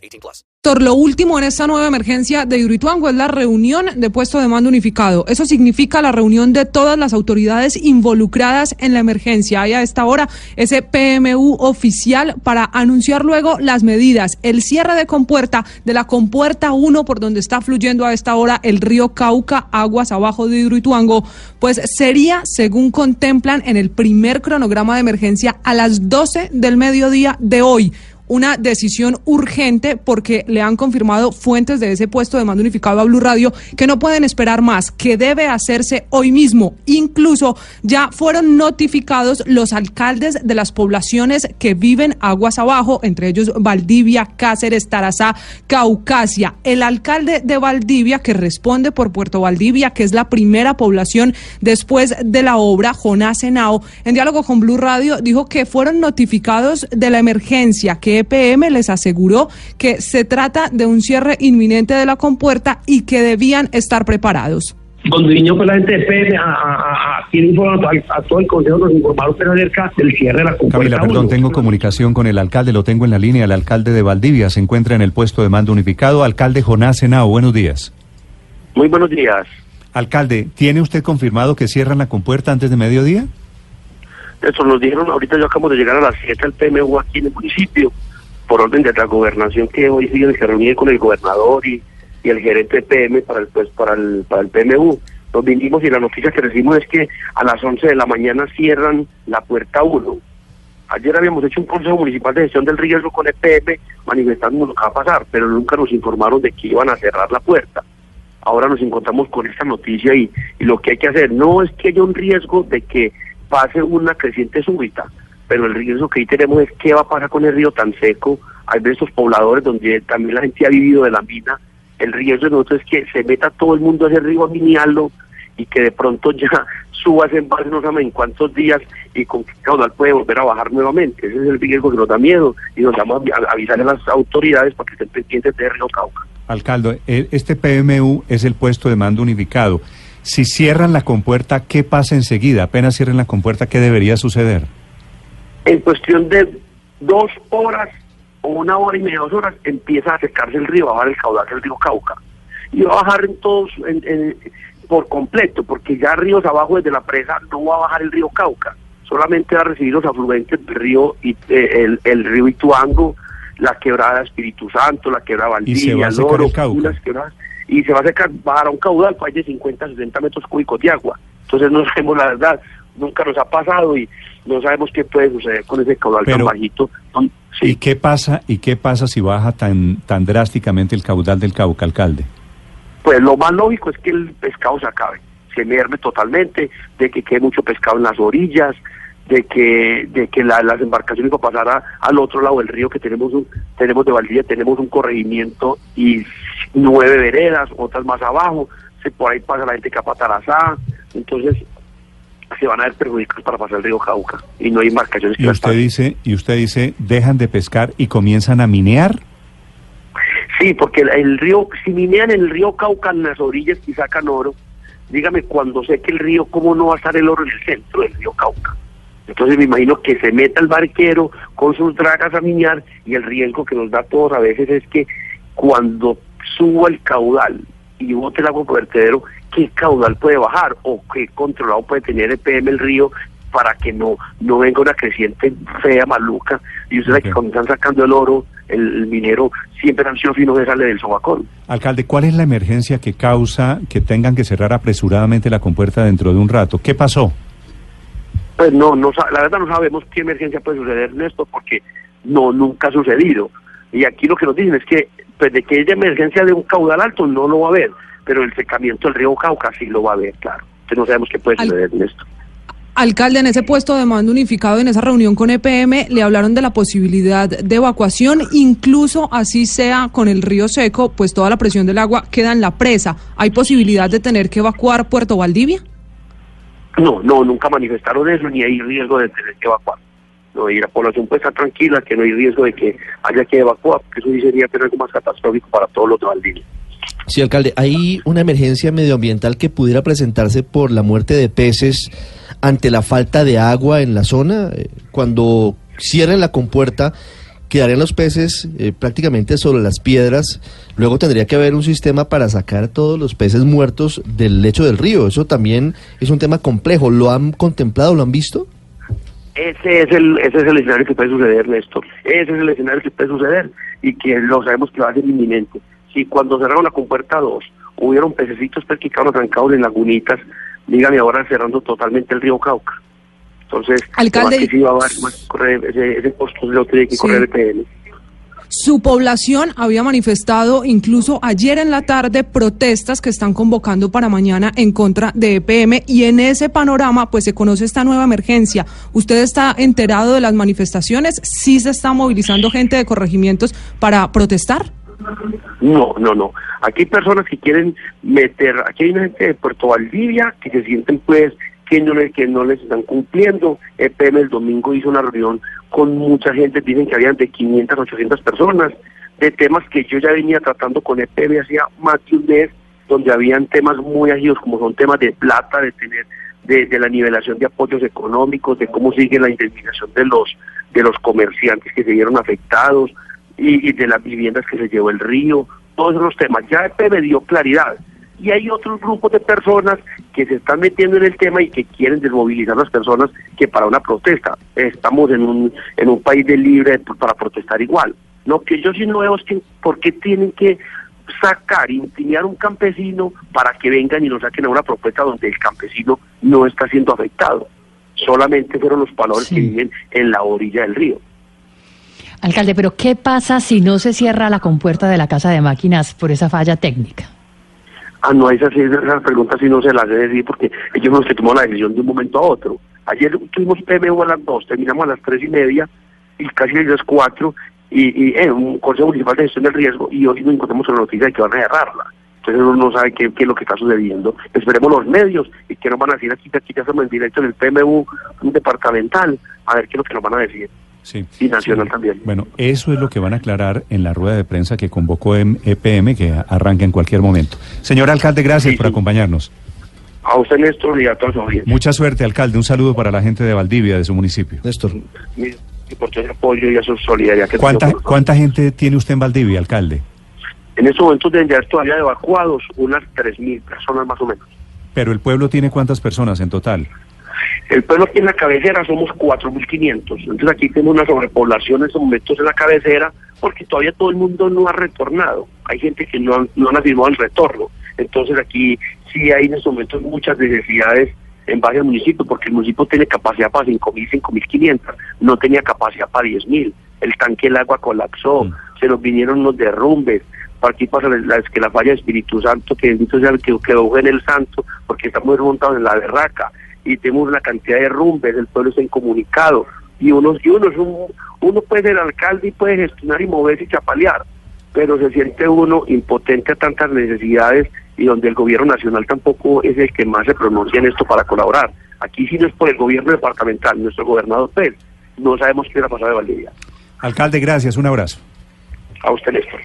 18 plus. Lo último en esta nueva emergencia de Hidroituango es la reunión de puesto de mando unificado. Eso significa la reunión de todas las autoridades involucradas en la emergencia. Hay a esta hora ese PMU oficial para anunciar luego las medidas. El cierre de compuerta de la compuerta 1 por donde está fluyendo a esta hora el río Cauca, agua abajo de Hidroituango, pues sería, según contemplan en el primer cronograma de emergencia, a las 12 del mediodía de hoy una decisión urgente porque le han confirmado fuentes de ese puesto de mando unificado a Blue Radio que no pueden esperar más, que debe hacerse hoy mismo. Incluso ya fueron notificados los alcaldes de las poblaciones que viven aguas abajo, entre ellos Valdivia, Cáceres, Tarazá, Caucasia. El alcalde de Valdivia, que responde por Puerto Valdivia, que es la primera población después de la obra, Jonás Henao, en diálogo con Blue Radio, dijo que fueron notificados de la emergencia, que EPM les aseguró que se trata de un cierre inminente de la compuerta y que debían estar preparados. Donde vino con la gente de EPM a, a, a, a, todo el consejo, nos informaron acerca del cierre de la compuerta. Camila, perdón, tengo comunicación con el alcalde, lo tengo en la línea, el alcalde de Valdivia se encuentra en el puesto de mando unificado. Alcalde Jonás Senao, buenos días. Muy buenos días. Alcalde, ¿tiene usted confirmado que cierran la compuerta antes de mediodía? Eso nos dijeron, ahorita yo acabo de llegar a las 7 al PMU aquí en el municipio por orden de la gobernación que hoy sigue se reunir con el gobernador y, el gerente PM para el pues para el para el PMU. Nos vinimos y la noticia que recibimos es que a las 11 de la mañana cierran la puerta 1. Ayer habíamos hecho un consejo municipal de gestión del riesgo con EPM manifestando lo que va a pasar, pero nunca nos informaron de que iban a cerrar la puerta. Ahora nos encontramos con esta noticia y, y lo que hay que hacer no es que haya un riesgo de que pase una creciente súbita, pero el riesgo que ahí tenemos es qué va a pasar con el río tan seco. Hay de esos pobladores donde también la gente ha vivido de la mina. El riesgo de nosotros es que se meta todo el mundo a ese río a miniarlo y que de pronto ya suba ese embalse no saben en cuántos días y con qué caudal puede volver a bajar nuevamente. Ese es el riesgo que nos da miedo y nos vamos a avisar a las autoridades para que estén pendientes de Río Cauca. Alcalde, e, este PMU es el puesto de mando unificado. Si cierran la compuerta, ¿qué pasa enseguida? Apenas cierren la compuerta, ¿qué debería suceder? En cuestión de dos horas o una hora y media, dos horas, empieza a secarse el río, a bajar el caudal del río Cauca. Y va a bajar en todos, por completo, porque ya ríos abajo desde la presa no va a bajar el río Cauca, solamente va a recibir los afluentes del río, eh, el, el río Ituango, la quebrada Espíritu Santo, la quebrada Valdivia, el Loro, quebradas, y se va a secar, bajar a un caudal pues, de 50, 60 metros cúbicos de agua. Entonces no sabemos la verdad, nunca nos ha pasado y no sabemos qué puede suceder con ese caudal tan bajito. ¿Y qué pasa y qué pasa si baja tan tan drásticamente el caudal del Cauca, alcalde? Pues lo más lógico es que el pescado se acabe, se merme totalmente, de que quede mucho pescado en las orillas, de que de que las embarcaciones para pasar al otro lado del río que tenemos un, tenemos de Valdivia tenemos un corregimiento y nueve veredas, otras más abajo, se por ahí pasa la gente que entonces se van a ver perjudicados para pasar el río Cauca y no hay embarcaciones que y usted dice y usted dice dejan de pescar y comienzan a minear. Sí porque el, río si minean el río Cauca en las orillas y sacan oro dígame cuando sé que el río cómo no va a estar el oro en el centro del río Cauca entonces me imagino que se meta el barquero con sus dragas a minear y el riesgo que nos da a todos a veces es que cuando suba el caudal y bote el agua por vertedero qué caudal puede bajar o qué controlado puede tener el PM el río para que no no venga una creciente fea, maluca. Y usted que cuando están sacando el oro, el, minero siempre ansioso y no se sale del sobacón. Alcalde, ¿cuál es la emergencia que causa que tengan que cerrar apresuradamente la compuerta dentro de un rato? ¿Qué pasó? Pues no, no la verdad no sabemos qué emergencia puede suceder en esto porque no nunca ha sucedido. Y aquí lo que nos dicen es que pues de que haya emergencia de un caudal alto no lo va a haber pero el secamiento del río Cauca sí lo va a ver, claro. Entonces no sabemos qué puede suceder en esto. Alcalde, en ese puesto de mando unificado, en esa reunión con EPM, le hablaron de la posibilidad de evacuación, incluso así sea con el río seco, pues toda la presión del agua queda en la presa. ¿Hay posibilidad de tener que evacuar Puerto Valdivia? No, no, nunca manifestaron eso, ni hay riesgo de tener que evacuar. No, y la población puede estar tranquila, que no hay riesgo de que haya que evacuar, porque eso sí sería algo más catastrófico para todos los Valdivia. Sí, alcalde, hay una emergencia medioambiental que pudiera presentarse por la muerte de peces ante la falta de agua en la zona. Eh, cuando cierren la compuerta, quedarían los peces eh, prácticamente sobre las piedras. Luego tendría que haber un sistema para sacar todos los peces muertos del lecho del río. Eso también es un tema complejo. ¿Lo han contemplado? ¿Lo han visto? Ese es el ese es el escenario que puede suceder, Néstor. Ese es el escenario que puede suceder y que lo sabemos que va a ser inminente. Si cuando cerraron la compuerta 2 hubieron pececitos que quedaron trancados en lagunitas, dígame ahora cerrando totalmente el río Cauca. Entonces, Alcalde, sí va a correr ese, ese costo lo tiene que correr el PN. Su población había manifestado incluso ayer en la tarde protestas que están convocando para mañana en contra de EPM y en ese panorama pues se conoce esta nueva emergencia. ¿Usted está enterado de las manifestaciones? ¿Sí se está movilizando gente de corregimientos para protestar? No, no, no. Aquí hay personas que quieren meter, aquí hay gente de Puerto Valdivia que se sienten pues que no, les están cumpliendo. EPM el domingo hizo una reunión con mucha gente, dicen que habían de 500 a 800 personas, de temas que yo ya venía tratando con EPM hacía más de un mes, donde habían temas muy ágidos como son temas de plata, de tener de, de, la nivelación de apoyos económicos, de cómo sigue la indemnización de los de los comerciantes que se vieron afectados y, y de las viviendas que se llevó el río, todos esos temas. Ya EPM dio claridad y hay otros grupos de personas que se están metiendo en el tema y que quieren desmovilizar a las personas que para una protesta. Estamos en un, en un país de libre para protestar igual. Lo que yo sí no veo es que por qué tienen que sacar, intimidar a un campesino para que vengan y nos saquen a una propuesta donde el campesino no está siendo afectado. Solamente fueron los palabras que viven en la orilla del río. Alcalde, pero ¿qué pasa si no se cierra la compuerta de la casa de máquinas por esa falla técnica? Ah, no, esas, esas preguntas sí no se las debe decir porque ellos los que toman la decisión de un momento a otro. Ayer tuvimos PMU a las dos, terminamos a las tres y media y casi a las cuatro y, y eh, un Consejo Municipal de Gestión del Riesgo y hoy nos encontramos con la noticia de que van a cerrarla. Entonces uno no sabe qué, qué, es lo que está sucediendo. Esperemos los medios y qué nos van a decir aquí, aquí ya estamos en directo en el PMU departamental, a ver qué es lo que nos van a decir. Sí. Y nacional sí. también. Bueno, eso es lo que van a aclarar en la rueda de prensa que convocó EPM, que arranca en cualquier momento. Señor alcalde, gracias sí, por acompañarnos. A usted, Néstor, y a todos los oyentes. Mucha suerte, alcalde. Un saludo para la gente de Valdivia, de su municipio. Néstor. Y por todo el apoyo y a su solidaridad. Que ¿Cuánta, ¿Cuánta gente tiene usted en Valdivia, alcalde? En estos momentos deben ya todavía evacuados unas 3.000 personas más o menos. ¿Pero el pueblo tiene cuántas personas en total? El pueblo aquí en la cabecera somos 4.500. Entonces aquí tenemos una sobrepoblación en estos momentos en la cabecera porque todavía todo el mundo no ha retornado. Hay gente que no no han afirmado el retorno. Entonces aquí sí hay en estos momentos muchas necesidades en varios municipios porque el municipio tiene capacidad para 5.000, 5.500. No tenía capacidad para 10.000. El tanque del agua colapsó. Mm. Se nos vinieron los derrumbes. Aquí pasa la, que la falla de Espíritu Santo, que bendito sea el que quedó en el santo, porque estamos remontados en la berraca y tenemos una cantidad de rumbes, el pueblo está incomunicado y uno, y uno, es un, uno puede ser alcalde y puede gestionar y moverse y chapalear, pero se siente uno impotente a tantas necesidades y donde el gobierno nacional tampoco es el que más se pronuncia en esto para colaborar. Aquí sí no es por el gobierno departamental, nuestro gobernador Pérez, no sabemos qué era pasado de Valdivia. Alcalde, gracias, un abrazo. A usted, Néstor.